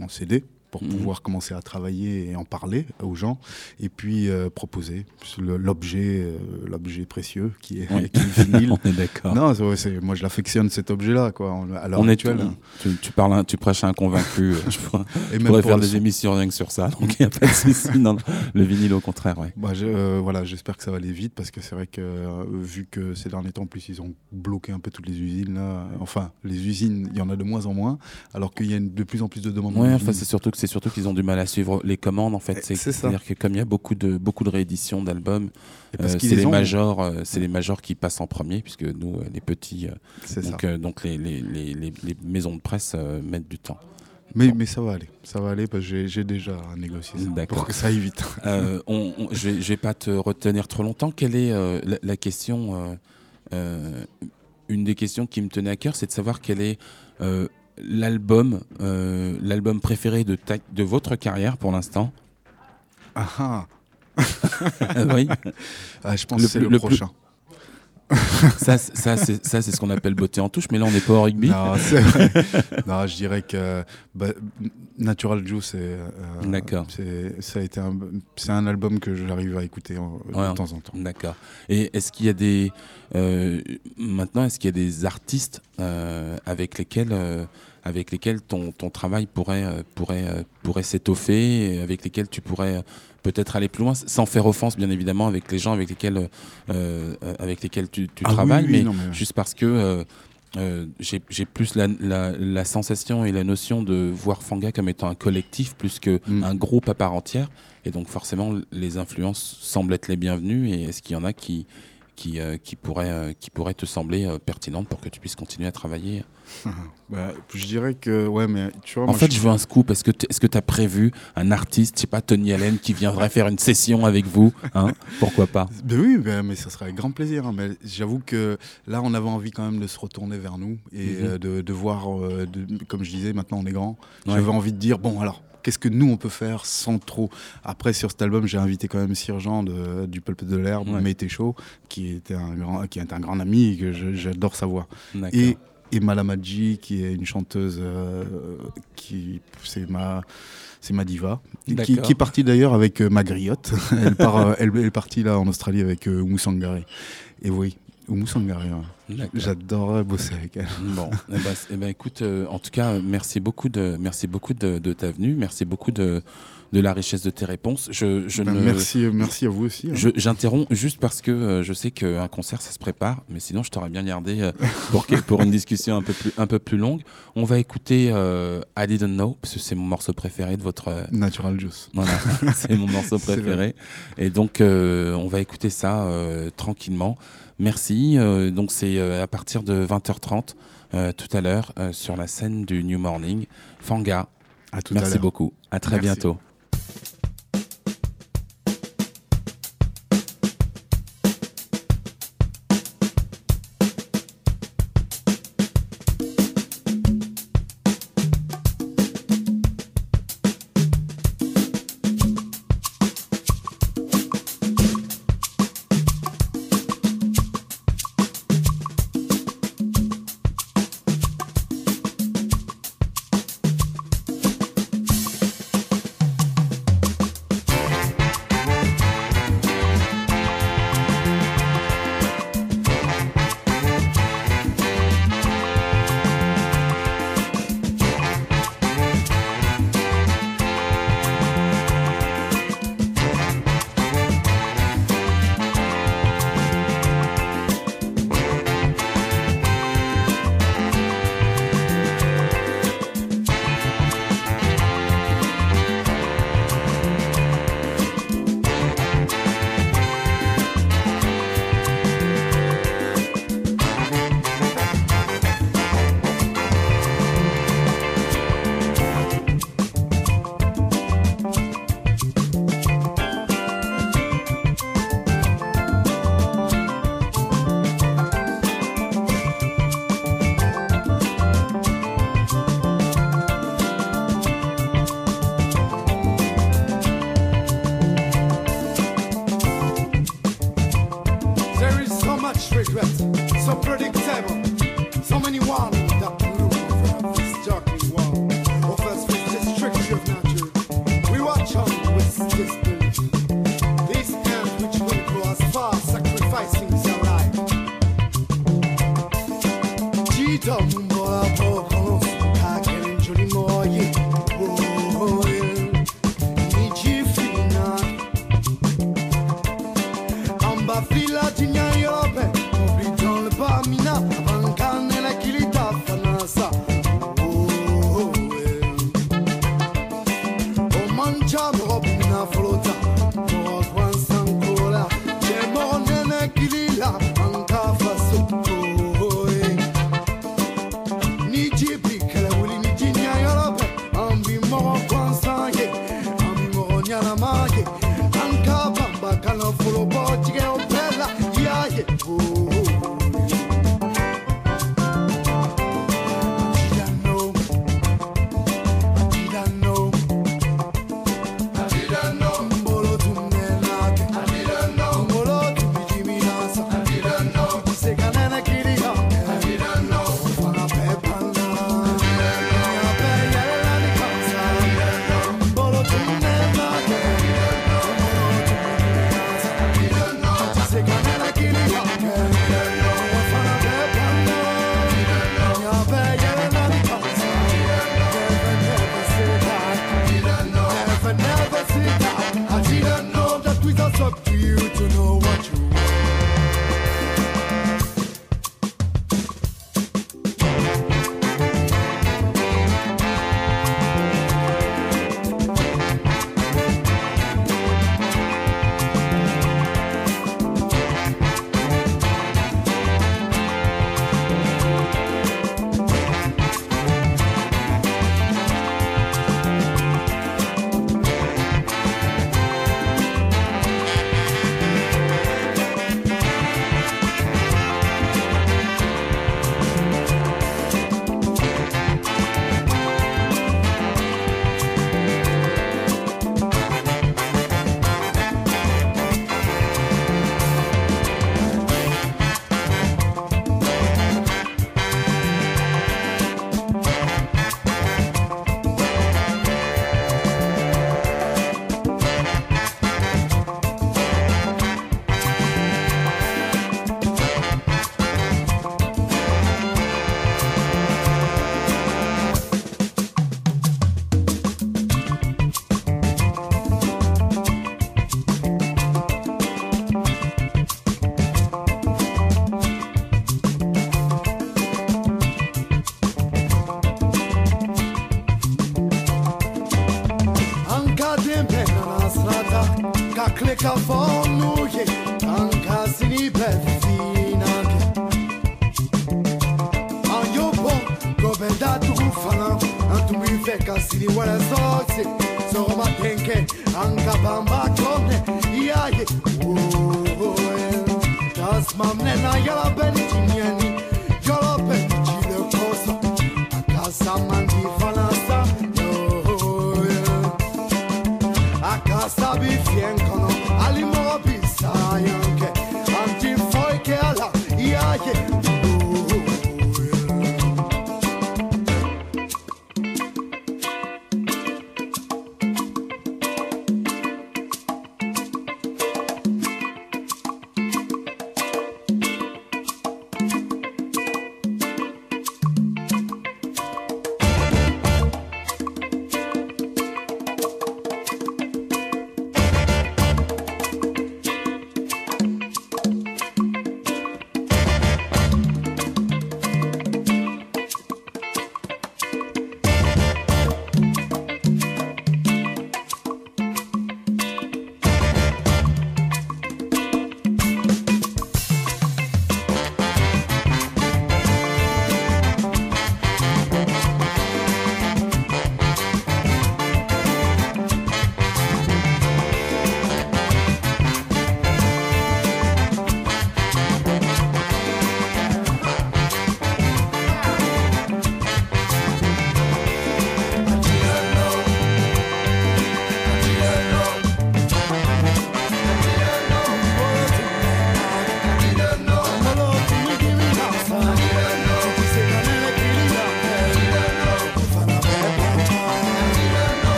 en CD pour Mhm. pouvoir commencer à travailler et en parler aux gens, et puis euh, proposer l'objet, euh, l'objet précieux qui est, Oui. qui est vinyle. On est d'accord. non, c'est, moi je l'affectionne cet objet-là, quoi, à On est actuelle. tu, tu parles, un- tu prêches un convaincu. euh, je pourrais, Et je même pourrais pour faire des son. émissions rien que sur ça, donc il n'y a pas de souci. Non. Le vinyle, au contraire, ouais. Bah, je- euh, voilà, j'espère que ça va aller vite parce que c'est vrai que vu que ces derniers temps, en plus, ils ont bloqué un peu toutes les usines là. Enfin, les usines, il y en a de moins en moins, alors qu'il y a une- de plus en plus de demandes. Ouais, enfin, c'est surtout que c'est surtout qu'ils ont du mal à suivre les commandes en fait. Eh. C'est-à-dire que comme il y a beaucoup de beaucoup de rééditions d'albums, euh, c'est les les ont, majors, euh, c'est les majors qui passent en premier puisque nous euh, les petits, donc donc les, maisons de presse mettent du temps. Mais, mais ça va aller, ça va aller parce que j'ai- déjà négocié ça D'accord. pour que ça aille vite. Euh, on, on- je vais, je vais pas te retenir trop longtemps. Quelle est euh, la, la question euh, Une des questions qui me tenait à cœur, c'est de savoir quel est l'album, euh, l'album préféré de, ta- de votre carrière pour l'instant. Ah, ah. oui. Ah, je pense Le que c'est le, prochain. ça, c'est ça, c'est ce qu'on appelle beauté en touche. Mais là, on n'est pas au rugby. Non, c'est vrai. non, je dirais que bah, Natural Juice, c'est, euh, D'accord. c'est, ça a été un, c'est un album que j'arrive à écouter en- Ouais. de temps en temps. D'accord. Et est-ce qu'il y a des euh, maintenant est-ce qu'il y a des artistes euh, avec lesquels euh, avec lesquels ton, ton travail pourrait euh, pourrait euh, pourrait s'étoffer avec lesquels tu pourrais euh, peut-être aller plus loin sans faire offense bien évidemment avec les gens avec lesquels euh, avec lesquels tu, tu Ah travailles oui, mais, non, mais- juste parce que euh, euh, j'ai plus la, la, la sensation et la notion de voir Fanga comme étant un collectif plus que Mm. groupe à part entière et donc forcément les influences semblent être les bienvenues et est-ce qu'il y en a qui qui, euh, qui, pourraient, euh, qui pourraient te sembler euh, pertinentes pour que tu puisses continuer à travailler Bah, je dirais que, ouais, mais tu vois, En fait, je- je veux un scoop. Est-ce que tu est-ce que as prévu un artiste, je sais pas, Tony Allen, qui viendrait faire une session avec vous hein? Pourquoi pas? Ben oui, ben, mais ça serait avec grand plaisir. hein. Mais j'avoue que là, on avait envie quand même de se retourner vers nous et Mhm. de, de voir, de- comme je disais, maintenant on est grand. Ouais. J'avais envie de dire, bon, alors, qu'est-ce que nous on peut faire sans trop. Après, sur cet album, j'ai invité quand même Sirgeant de, du Pulpe de l'Herbe, Ouais. Mété Chaud, qui était un grand, qui est un grand ami et que j'adore sa voix. Et, et Malamadji, qui est une chanteuse euh, qui c'est ma c'est ma diva, qui, est partie d'ailleurs avec euh, ma griotte. elle, part, euh, elle, elle est partie là en Australie avec euh, Oumou Sangaré. Et oui, Oumou. D'accord. j'adorerais bosser avec elle. Bon, eh ben, eh ben, écoute, euh, en tout cas, euh, merci beaucoup de, merci beaucoup de, de ta venue, merci beaucoup de, de la richesse de tes réponses. Je, je Ben, ne, merci, merci à vous aussi. hein. J'interromps juste parce que euh, je sais qu'un concert ça se prépare, mais sinon je t'aurais bien gardé euh, pour, pour une discussion un peu plus, un peu plus longue. On va écouter euh, I Didn't Know, parce que c'est mon morceau préféré de votre. euh, Natural Juice. voilà, c'est mon morceau préféré. Et donc, euh, on va écouter ça euh, tranquillement. Merci. Euh, donc, c'est euh, à partir de 20h30 euh, tout à l'heure euh, sur la scène du New Morning. Fanga, À tout merci beaucoup. À très Merci. bientôt.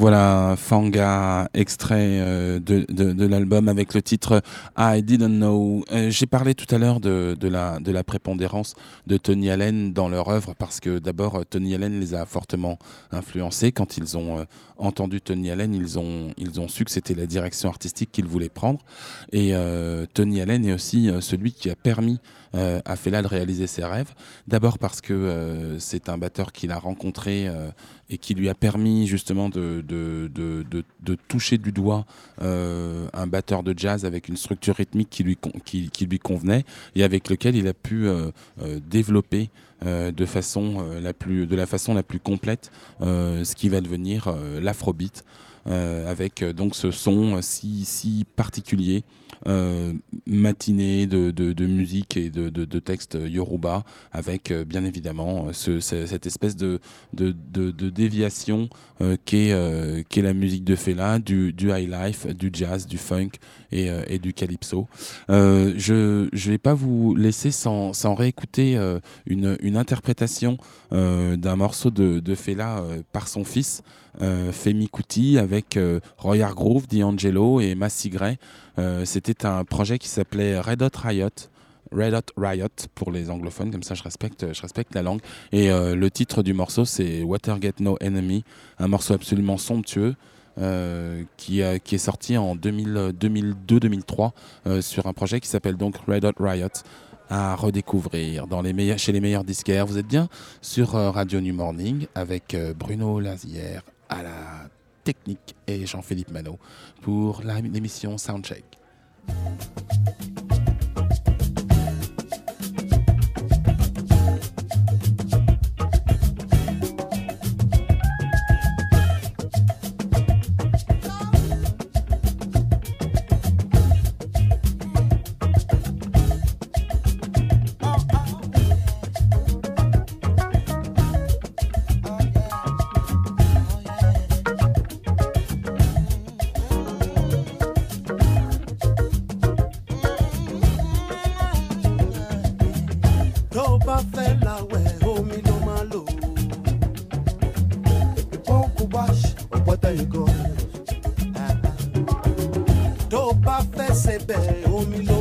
Voilà, Fanga, extrait euh, de, l'album avec le titre I Didn't Know. Euh, J'ai parlé tout à l'heure de, la, prépondérance de Tony Allen dans leur œuvre parce que d'abord, euh, Tony Allen les a fortement influencés. Quand ils ont euh, entendu Tony Allen, ils ont, ils ont su que c'était la direction artistique qu'ils voulaient prendre. Et euh, Tony Allen est aussi euh, celui qui a permis euh, à Fela de réaliser ses rêves. D'abord parce que euh, c'est un batteur qu'il a rencontré euh, et qui lui a permis justement de, de, de, de, toucher du doigt euh, un batteur de jazz avec une structure rythmique qui lui, qui, lui convenait et avec lequel il a pu euh, euh, développer euh, de, façon, euh, la plus, de la façon la plus complète euh, ce qui va devenir euh, l'afrobeat. euh, avec euh, donc ce son euh, si, si particulier. Euh, matinée de, musique et de, de, textes yoruba avec euh, bien évidemment euh, ce, ce- cette espèce de, déviation qu'est la musique de Fela, du, high life, du jazz, du funk et, du calypso. Je ne vais pas vous laisser sans, réécouter une, interprétation d'un morceau de, de Fela par son fils, Femi Kuti, avec euh, Roy Hargrove, D'Angelo et Massy Gray. Euh, C'était un projet qui s'appelait Red Hot Riot. Red Hot Riot pour les anglophones, comme ça je respecte, je respecte la langue. Et euh, le titre du morceau c'est Watergate No Enemy, un morceau absolument somptueux euh, qui, est sorti en 2002-2003 euh, sur un projet qui s'appelle donc Red Hot Riot à redécouvrir dans les meilleurs, chez les meilleurs disquaires. Vous êtes bien sur euh, Radio New Morning avec euh, Bruno Lazière à la technique et Jean-Philippe Manot pour l'émission Soundcheck. Bá fẹ́ láwẹ̀ omi ló máa lò. Pọ́ǹpù wash ọ̀pọ̀tẹ́ ìgò. Tó bá fẹ́ sebẹ̀ omi ló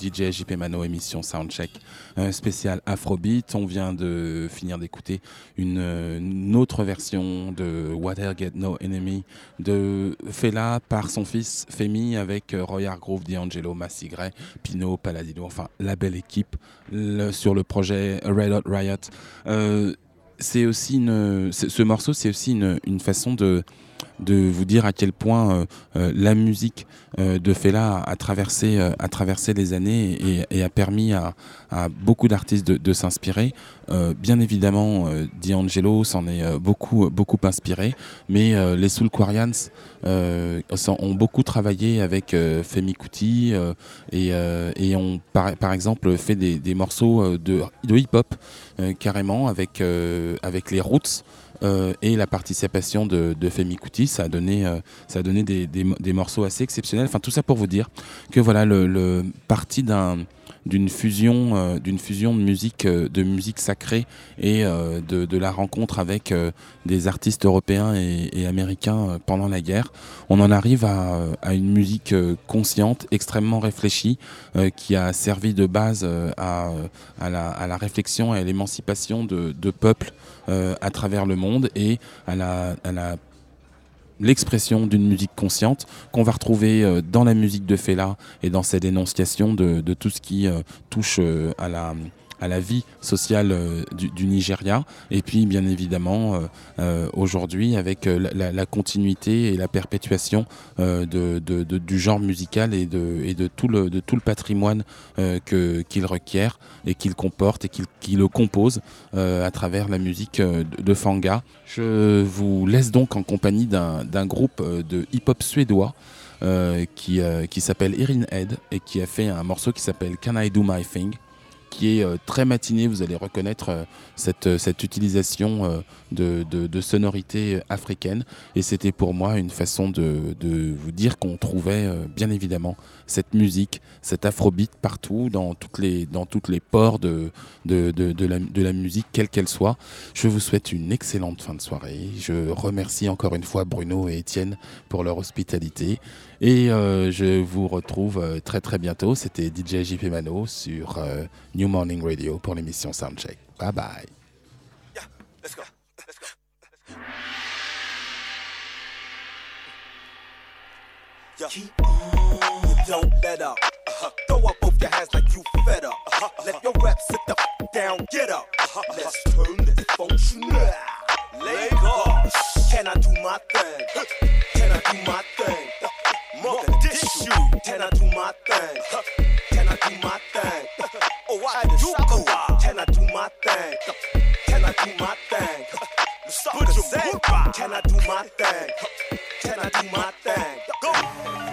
DJ JP Mano, émission Soundcheck, un spécial Afrobeat. On vient de finir d'écouter une, autre version de Water Get No Enemy de Fela par son fils Femi avec Roy Hargrove, D'Angelo, Massigre, Pino, Paladino, enfin la belle équipe sur le projet Red Hot Riot. Euh, c'est aussi ce morceau, c'est aussi une, une façon de, de vous dire à quel point euh, euh, la musique euh, de Fela a, traversé, a traversé les années et, a permis à, beaucoup d'artistes de, s'inspirer. Bien évidemment, D'Angelo s'en est beaucoup, beaucoup inspiré, mais les Soul Quarians ont beaucoup travaillé avec Femi Kuti et, ont par, exemple fait des, des morceaux de, de hip-hop carrément avec, avec les Roots. Euh, et la participation de, Femi Kuti, ça a donné, euh, ça a donné des, des, morceaux assez exceptionnels. Enfin, tout ça pour vous dire que voilà, le parti d'un d'une fusion, euh, d'une fusion de musique, euh, de musique sacrée et euh, de, de la rencontre avec des artistes européens et, américains pendant la guerre. On en arrive à, à une musique consciente, extrêmement réfléchie, qui a servi de base à, à, la, à la réflexion et à l'émancipation de, de peuples à travers le monde et à la l'expression d'une musique consciente qu'on va retrouver euh, dans la musique de Fela et dans ses dénonciations de, de tout ce qui euh, touche euh, à la à la vie sociale euh, du, Nigeria et puis bien évidemment euh, euh, aujourd'hui avec la- continuité et la perpétuation de, du genre musical et de, tout le tout le patrimoine qu'il requiert et qu'il comporte et qu'il qui le compose à travers la musique de, Fanga. Je vous laisse donc en compagnie d'un groupe de hip-hop suédois qui, qui s'appelle Erin Head et qui a fait un morceau qui s'appelle Can I Do My Thing qui est euh, très matiné, vous allez reconnaître euh, cette, euh, cette utilisation de, de, sonorités africaines. Et c'était pour moi une façon de, vous dire qu'on trouvait bien évidemment cette musique, cet afrobeat partout, dans toutes les, ports de la musique, quelle qu'elle soit. Je vous souhaite une excellente fin de soirée. Je remercie encore une fois Bruno et Étienne pour leur hospitalité. Et euh, je vous retrouve euh, très très bientôt. C'était DJ JP Mano sur euh, New Morning Radio pour l'émission Soundcheck. Bye bye. Let's go. Let's go. Yeah. Keep on. You don't let up. Uh-huh. Throw up both your hands like you fed up. Uh-huh. Let your reps sit the f- down. Get up. Uh-huh. Let's turn this functional. Leg up. Can I do my thing? Can I do my thing? More than this shoe. Can I do my thing? Can I do my thing? Oh, I do cool. Can I do my thing? Can I do my thing? Put your say, Can I do my thing? Can I do my thing? Go.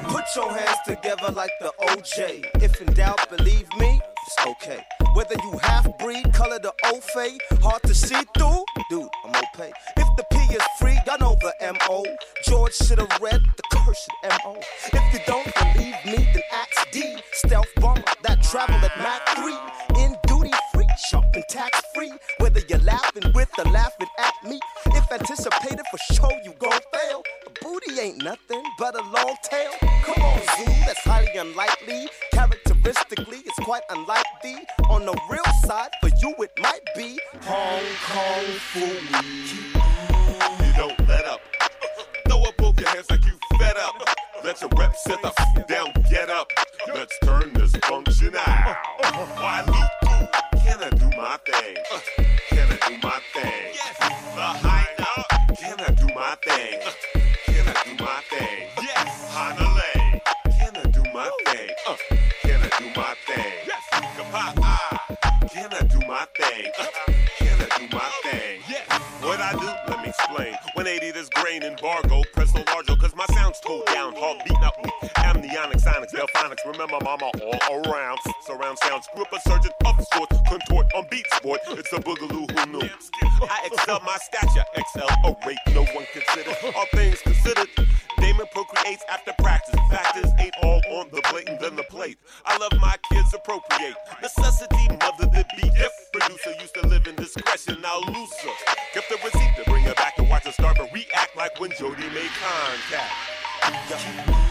Put your hands together like the OJ. If in doubt, believe me, it's okay. Whether you half breed, color the O fade, hard to see through, dude, I'm okay. If the P is free, y'all know the MO. George should have read the cursed MO. If you don't believe me, then ask D. Stealth bomber that travel at Mach 3 in duty free, shopping tax free. Whether you're laughing with or laughing at me, if anticipated for sure you gon' fail. Booty ain't nothing but a long tail. Come on, Zoo, that's highly unlikely. Characteristically, it's quite unlike thee. On the real side, for you it might be Hong Kong Fooey. You don't let up. Throw up both your hands like you fed up. Let your reps sit the f- down, get up. Let's turn this function out. Why Luku? Can I do my thing? Can I do my thing? The high note. Can I do my thing? My thing? Can I do my thing? What I do? Let me explain. 180 this grain embargo, press so large, cause my sound's too down, hard beating up with amnionic sonics, delphonics. Remember, mama all around. Surround sound, screw up a surgeon of sorts, contort on beat sport. It's a boogaloo who knew. I excel my stature, excel a rate no one considered. All things considered, Damon procreates after practice. Factors ain't all on the plate and then the plate. I love my kids appropriate. Necessity, Contact. cat.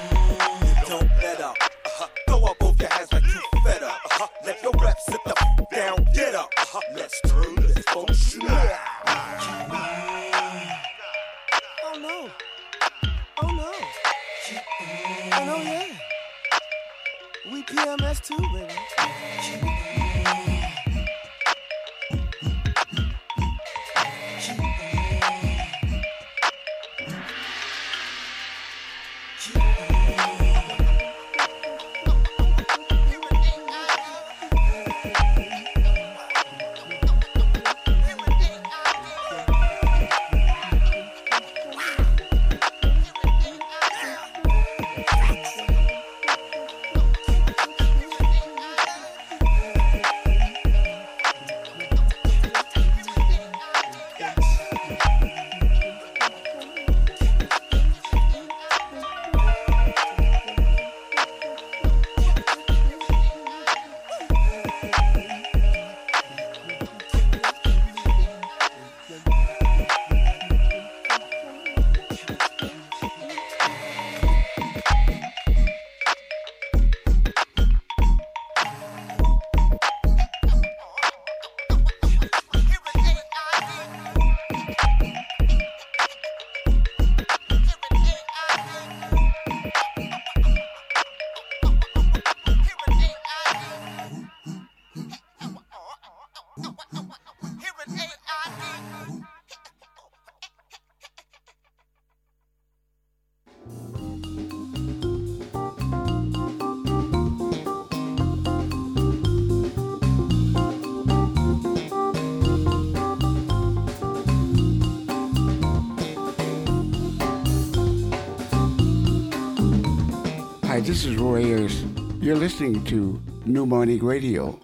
Ayers. You're listening to New Morning Radio.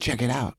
Check it out.